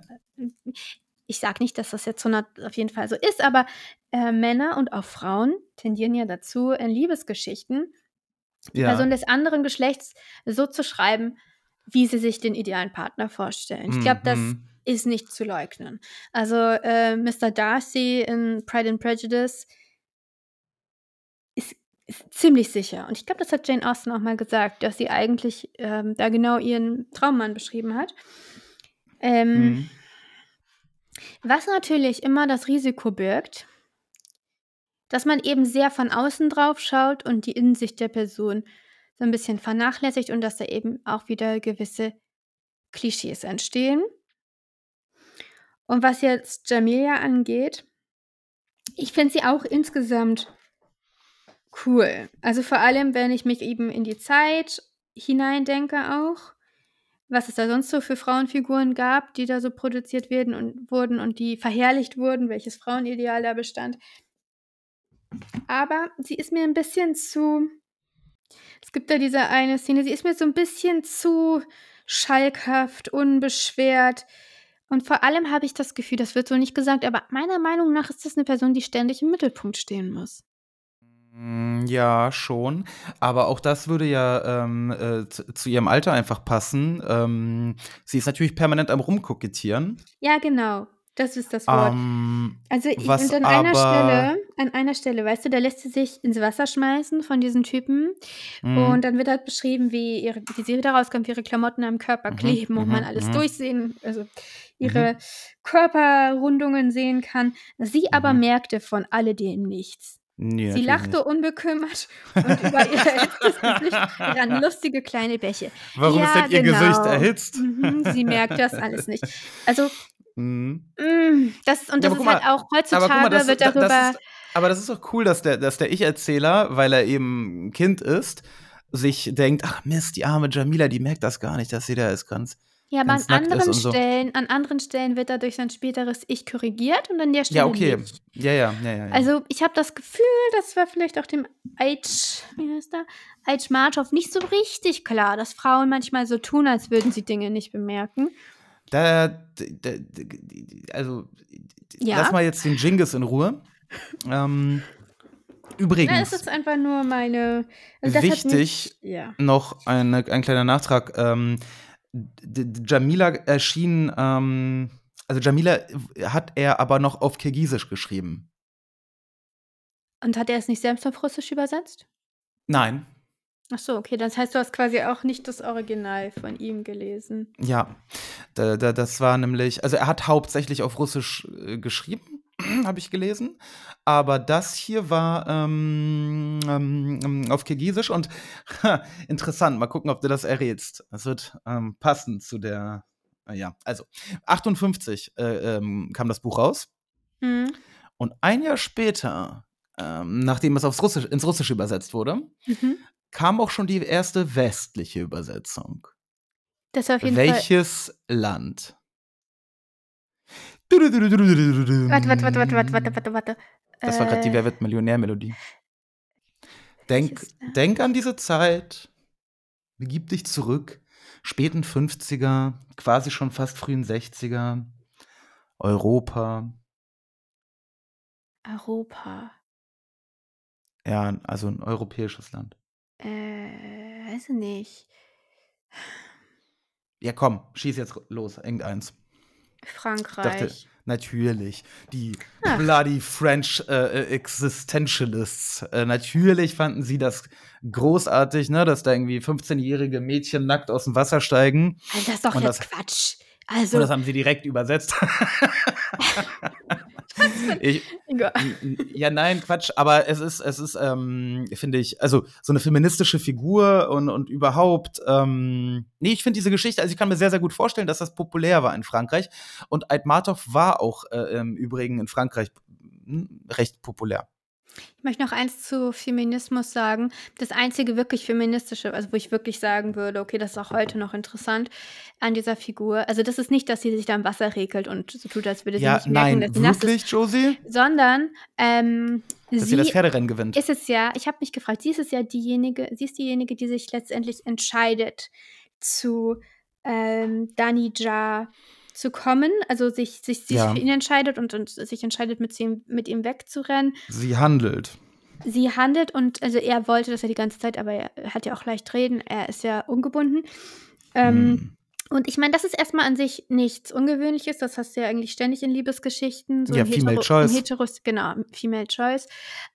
ich sage nicht, dass das jetzt 100 auf jeden Fall so ist, aber äh, Männer und auch Frauen tendieren ja dazu, in Liebesgeschichten die Ja. Person des anderen Geschlechts so zu schreiben, wie sie sich den idealen Partner vorstellen. Ich glaube, das Mhm. ist nicht zu leugnen. Also äh, Mr. Darcy in Pride and Prejudice ziemlich sicher. Und ich glaube, das hat Jane Austen auch mal gesagt, dass sie eigentlich ähm, da genau ihren Traummann beschrieben hat. Ähm, Mhm. Was natürlich immer das Risiko birgt, dass man eben sehr von außen drauf schaut und die Innensicht der Person so ein bisschen vernachlässigt und dass da eben auch wieder gewisse Klischees entstehen. Und was jetzt Jamilia angeht, ich finde sie auch insgesamt cool. Also vor allem, wenn ich mich eben in die Zeit hineindenke auch, was es da sonst so für Frauenfiguren gab, die da so produziert werden und wurden und die verherrlicht wurden, welches Frauenideal da bestand. Aber sie ist mir ein bisschen zu. Es gibt da diese eine Szene, sie ist mir so ein bisschen zu schalkhaft, unbeschwert. Und vor allem habe ich das Gefühl, das wird so nicht gesagt, aber meiner Meinung nach ist das eine Person, die ständig im Mittelpunkt stehen muss. Mm, Ja, schon. Aber auch das würde ja ähm, äh, zu, ihrem Alter einfach passen. Ähm, sie ist natürlich permanent am Rumkokettieren. Ja, genau. Das ist das Wort. Ähm, Also ich, was und an einer Stelle, an einer Stelle, weißt du, da lässt sie sich ins Wasser schmeißen von diesen Typen mm, und dann wird halt beschrieben, wie ihre, wie sie wieder rauskommt, wie ihre Klamotten am Körper Mhm, kleben und mhm, man alles mhm. durchsehen. Also ihre Mhm. Körperrundungen sehen kann. Sie aber merkte von alledem nichts. Ne, Sie lachte unbekümmert und über ihr erhitztes Gesicht rannen lustige kleine Bäche. Warum ist Ja, denn ihr Gesicht genau. erhitzt? Mhm, sie merkt das alles nicht. Also, Mhm. hm, das und Ja, das ist guck halt mal auch guck mal, heutzutage das wird da darüber das ist aber das ist doch cool, dass der dass der Ich-Erzähler, weil er eben 'n Kind ist, sich denkt: „Ach Mist, die arme Jamila, die merkt das gar nicht, dass sie da ist ganz Ja, aber an anderen so.“ Stellen an anderen Stellen wird dadurch sein späteres Ich korrigiert und an der Stelle Ja, okay. nicht. Ja, ja, ja, ja, ja. Also, ich habe das Gefühl, das war vielleicht auch dem Aitsch wie heißt er? Aitschmatow nicht so richtig klar, dass Frauen manchmal so tun, als würden sie Dinge nicht bemerken. Da d d d d also, Ja? lass mal jetzt den Dschingis in Ruhe. Ähm, Na, es übrigens ist einfach nur meine also, wichtig mich ja. noch eine ein kleiner Nachtrag. Ähm, Jamila erschien, ähm also, Jamila hat er aber noch auf Kirgisisch geschrieben. Und hat er es nicht selbst auf Russisch übersetzt? Nein. Ach so, okay, das heißt, du hast quasi auch nicht das Original von ihm gelesen. Ja, da da das war nämlich also, er hat hauptsächlich auf Russisch, äh, geschrieben, habe ich gelesen, aber das hier war, ähm, ähm, ähm, auf Kirgisisch und interessant, mal gucken, ob du das errätst. Das wird, ähm, passen zu der na ja, also 58, äh, ähm, kam das Buch raus Mhm. und ein Jahr später, ähm, nachdem es aufs Russisch ins Russische übersetzt wurde, Mhm. kam auch schon die erste westliche Übersetzung. Das war auf jeden Fall Welches Land? Warte, warte, warte, warte, warte, warte, warte. Das war grad die Wer wird Millionär-Melodie. Denk denk an diese Zeit. Begib dich zurück. Späten 50er, quasi schon fast frühen 60er. Europa. Europa. Ja, also 'n europäisches Land. Äh, weiß ich nicht. Ja, komm, schieß jetzt los, irgendeins. Ich dachte Frankreich. natürlich, die Ach. bloody French, äh, äh, Existentialists. Äh, natürlich fanden sie das großartig, ne, dass da irgendwie 15-jährige Mädchen nackt aus'm Wasser steigen. Also, das ist doch Und jetzt Quatsch. und Also das haben sie direkt übersetzt. Ich Ja. nein, Quatsch, aber es ist es ist, ähm, finde ich also, so 'ne feministische Figur und und überhaupt, ähm ne, ich finde diese Geschichte also, ich kann mir sehr, sehr gut vorstellen, dass das populär war in Frankreich und Aitmatov war auch, äh, im Übrigen in Frankreich, hm, recht populär. Ich möchte noch eins zu Feminismus sagen. Das einzige wirklich Feministische, also, wo ich wirklich sagen würde: „Okay, das ist auch heute noch interessant an dieser Figur“ also, das ist nicht, dass sie sich da im Wasser regelt und so tut, als würde sie Ja, nicht merken, nein, dass sie nass ist, wirklich, Josie? sondern, ähm, Dass sie das sie Pferderennen gewinnt. ist es ja ich habe mich gefragt, sie ist es ja diejenige sie ist diejenige, die sich letztendlich entscheidet, zu, ähm, Danija zu kommen, also, sich sich sich Ja. für ihn entscheidet und und sich entscheidet, mit ihm mit ihm wegzurennen. Sie handelt. Sie handelt und also, er wollte das ja die ganze Zeit, aber er hat ja auch leicht reden. Er ist ja ungebunden. Ähm, Mhm. und ich meine, das ist erst mal an sich nichts Ungewöhnliches. Das hast du ja eigentlich ständig in Liebesgeschichten, so Ja, Female hetero Choice. Heteros genau, Female Choice.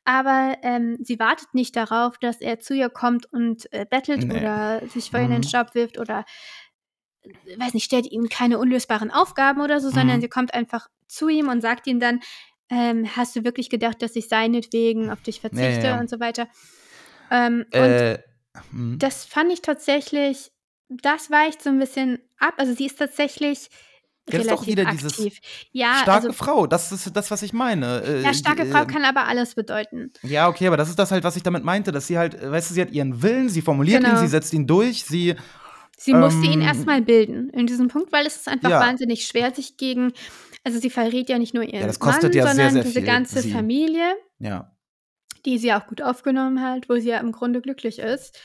Aber, ähm, sie wartet nicht darauf, dass er zu ihr kommt und, äh, bettelt Ne. oder sich vor ihr in den Mhm. Staub wirft oder, weiß nicht, stellt ihm keine unlösbaren Aufgaben oder so, sondern Mhm. sie kommt einfach zu ihm und sagt ihm dann, ähm: „Hast du wirklich gedacht, dass ich seinetwegen auf dich Ja, ja, verzichte?“ ja. und so weiter. Ähm, und Äh, mhm. das fand ich tatsächlich das weicht so 'n bisschen ab. Also, sie ist tatsächlich doch relativ wieder dieses aktiv. Ja, starke also Frau. Das ist das, was ich meine. Äh, ja, die, starke Frau ähm kann aber alles bedeuten. Ja, okay, aber das ist das halt, was ich damit meinte, dass sie halt äh, weißt du, sie hat ihren Willen, sie formuliert ihn, Genau. sie setzt ihn durch, sie Sie musste ihn ähm erst mal bilden in diesem Punkt, weil es ist einfach Ja. wahnsinnig schwer, sich gegen also, sie verrät ja nicht nur Ja, ihren das kostet Mann, ja sehr, sondern sehr diese viel, ganze sie. Familie, Ja. die sie auch gut aufgenommen hat, wo sie ja im Grunde glücklich ist.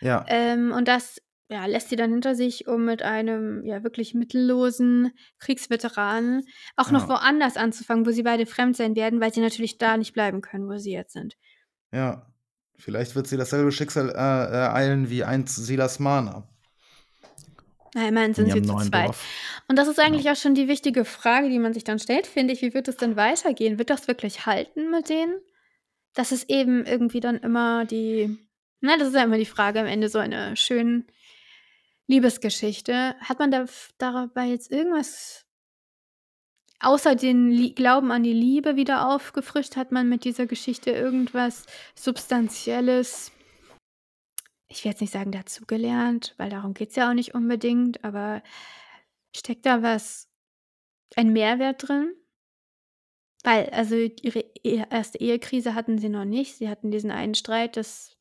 Ja. Ähm, und das, ja, lässt sie dann hinter sich, um mit einem, ja, wirklich mittellosen Kriegsveteranen auch noch Ja. woanders anzufangen, wo sie beide fremd sein werden, weil sie natürlich da nicht bleiben können, wo sie jetzt sind. Ja. Vielleicht wird sie dasselbe Schicksal, äh, ereilen wie einst Silas Marner. Na, immerhin In sind sie zu zweit. Dorf. Und das ist Ja. eigentlich auch schon die wichtige Frage, die man sich dann stellt, finde ich. Wie wird es denn weitergehen? Wird das wirklich halten mit denen? Das ist eben irgendwie dann immer die ne, das ist ja immer die Frage am Ende so einer schönen Liebesgeschichte. Hat man da dabei jetzt irgendwas außer den Lie Glauben an die Liebe wieder aufgefrischt? Hat man mit dieser Geschichte irgendwas Substanzielles ich will jetzt nicht sagen dazugelernt, weil darum geht's ja auch nicht unbedingt, aber steckt da was ein Mehrwert drin? Weil also ihre Ehe erste Ehekrise hatten sie noch nicht. Sie hatten diesen einen Streit, dass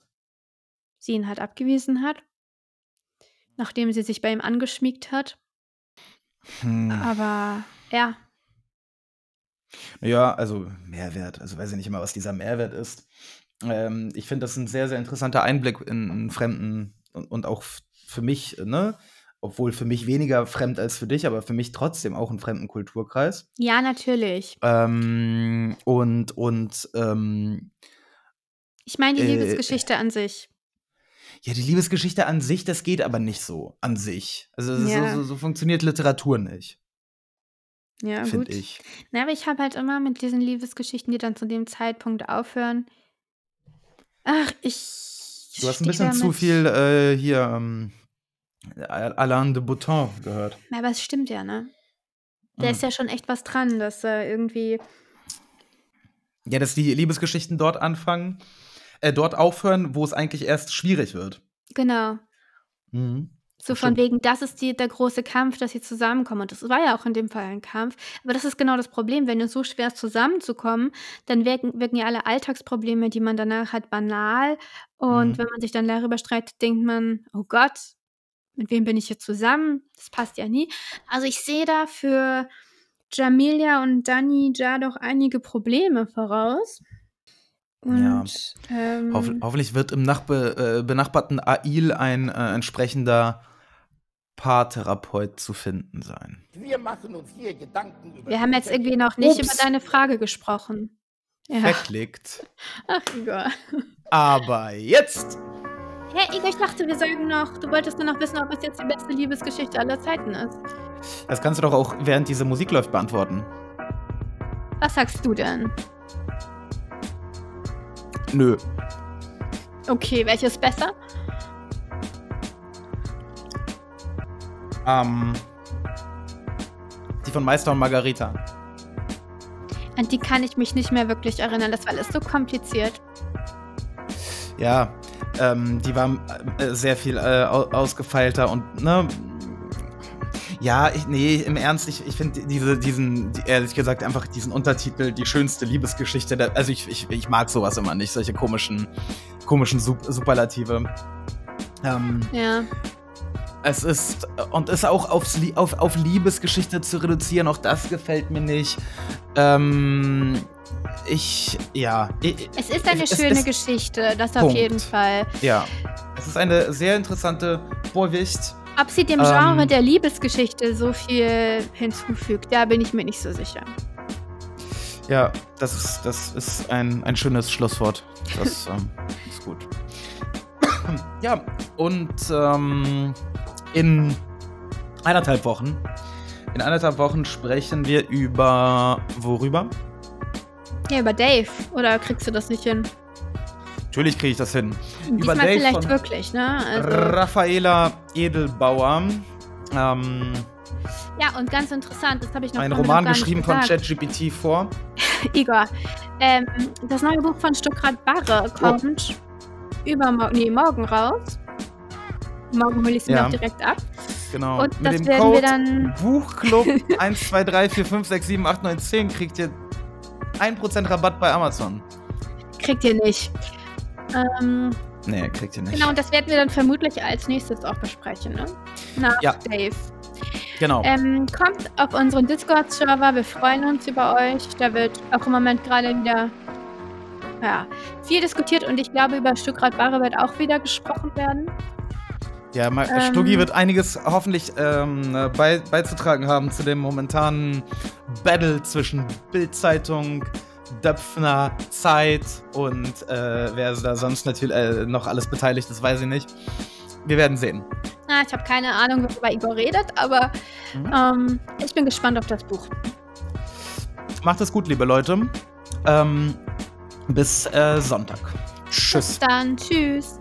sie ihn halt abgewiesen hat, nachdem sie sich bei ihm angeschmiegt hat. Hm. Aber ja. Ja, also Mehrwert. Also weiß ich nicht immer, was dieser Mehrwert ist. Ähm, ich finde das ein sehr, sehr interessanter Einblick in 'n fremden und und auch für mich, ne? Obwohl für mich weniger fremd als für dich, aber für mich trotzdem auch 'n fremden Kulturkreis. Ja, natürlich. Ähm, und und, ähm Ich meine die äh Liebesgeschichte an sich. Ja, die Liebesgeschichte an sich, das geht aber nicht so an sich. Also, so Ja. so so funktioniert Literatur nicht. Ja, gut. ich. Na, aber ich habe halt immer mit diesen Liebesgeschichten, die dann zu dem Zeitpunkt aufhören ach, ich Du hast 'n stehe bisschen zu damit viel, äh, hier, ähm, Alain de Botton gehört. Ja, aber es stimmt ja, ne? Da ist Mhm. ja schon echt was dran, dass er irgendwie Ja, dass die Liebesgeschichten dort anfangen äh, dort aufhören, wo es eigentlich erst schwierig wird. Genau. Mhm. So von stimmt. wegen, das ist die der große Kampf, dass sie zusammenkommen. Und das war ja auch in dem Fall ein Kampf. Aber das ist genau das Problem, wenn es so schwer ist, zusammenzukommen, dann wirken wirken ja alle Alltagsprobleme, die man danach hat, banal. Und Mhm. wenn man sich dann darüber streitet, denkt man: „Oh Gott, mit wem bin ich hier zusammen? Das passt ja nie.“ Also, ich sehe da für Jamelia und Danny Ja doch einige Probleme voraus. Ja. Und, Hoff ähm hoffentlich wird im nachbe äh, benachbarten Ail ein, äh, entsprechender Paartherapeut zu finden sein. Wir machen uns hier Gedanken über Wir haben jetzt irgendwie noch nicht über Ups. deine Frage gesprochen. Ja. Verklickt. Ach, Igor. Aber jetzt Hey, Igor, ich dachte, wir sagen noch du wolltest nur noch wissen, ob es jetzt die beste Liebesgeschichte aller Zeiten ist. das kannst du doch auch, während diese Musik läuft, beantworten. Was sagst du denn? Nö. Okay, welche ist besser? Ähm, die von Meister und Margarita. An die kann ich mich nicht mehr wirklich erinnern, das war alles so kompliziert. Ja, ähm, die war äh, sehr viel äh, au ausgefeilter und, ne? Ja, ich, nee, im Ernst, ich, ich finde diese, diesen, die, ehrlich gesagt, einfach diesen Untertitel, die schönste Liebesgeschichte, der, also ich, ich, ich mag sowas immer nicht, solche komischen, komischen Sup Superlative. Ähm, Ja. es ist, und es auch aufs, auf, auf Liebesgeschichte zu reduzieren, auch das gefällt mir nicht. Ähm, ich, ja. Ich, Es ist eine es schöne ist- Geschichte, das auf Punkt. jeden Fall. Ja. Es ist eine sehr interessante Vorwicht. Ob sie dem Genre Ähm. der Liebesgeschichte so viel hinzufügt, da bin ich mir nicht so sicher. Ja, das ist, das ist ein, ein schönes Schlusswort. Das ähm, ist gut. ja, und ähm, in eineinhalb Wochen, in eineinhalb Wochen sprechen wir über worüber? Ja, über Dave. Oder kriegst du das nicht hin? Natürlich kriege ich das hin. Diesmal Dave vielleicht von wirklich, ne? Also, Raffaela Edelbauer. Ähm, ja, und ganz interessant, das habe ich noch ein Roman geschrieben von. ChatGPT vor. Igor, ähm, das neue Buch von Stuckrad Barre kommt übermorgen, nee, morgen raus. Morgen hole ich es mir Ja. auch direkt ab. Genau. Und Mit das dem werden Code wir dann- Buchclub 1, 2, 3, 4, 5, 6, 7, 8, 9, 10 kriegt ihr 1% Rabatt bei Amazon. Kriegt ihr nicht. Ähm, Nee, kriegt ihr nicht. genau, und das werden wir dann vermutlich als nächstes auch besprechen, ne? Nach Ja. Dave. Genau. Ähm, kommt auf unseren Discord-Server, wir freuen uns über euch. Da wird auch im Moment gerade wieder ja, viel diskutiert und ich glaube, über Stuckrad Barre wird auch wieder gesprochen werden. Ja, mal, ähm, Stuggi wird einiges hoffentlich ähm, äh, bei, beizutragen haben zu dem momentanen Battle zwischen Bildzeitung, Döpfner, Zeit und äh, wer da sonst natürlich äh, noch alles beteiligt ist, weiß ich nicht. Wir werden sehen. Ah, ich habe keine Ahnung, worüber Igor redet, aber Mhm. ähm, ich bin gespannt auf das Buch. Macht es gut, liebe Leute. Ähm, bis äh, Sonntag. Tschüss. Bis dann, tschüss.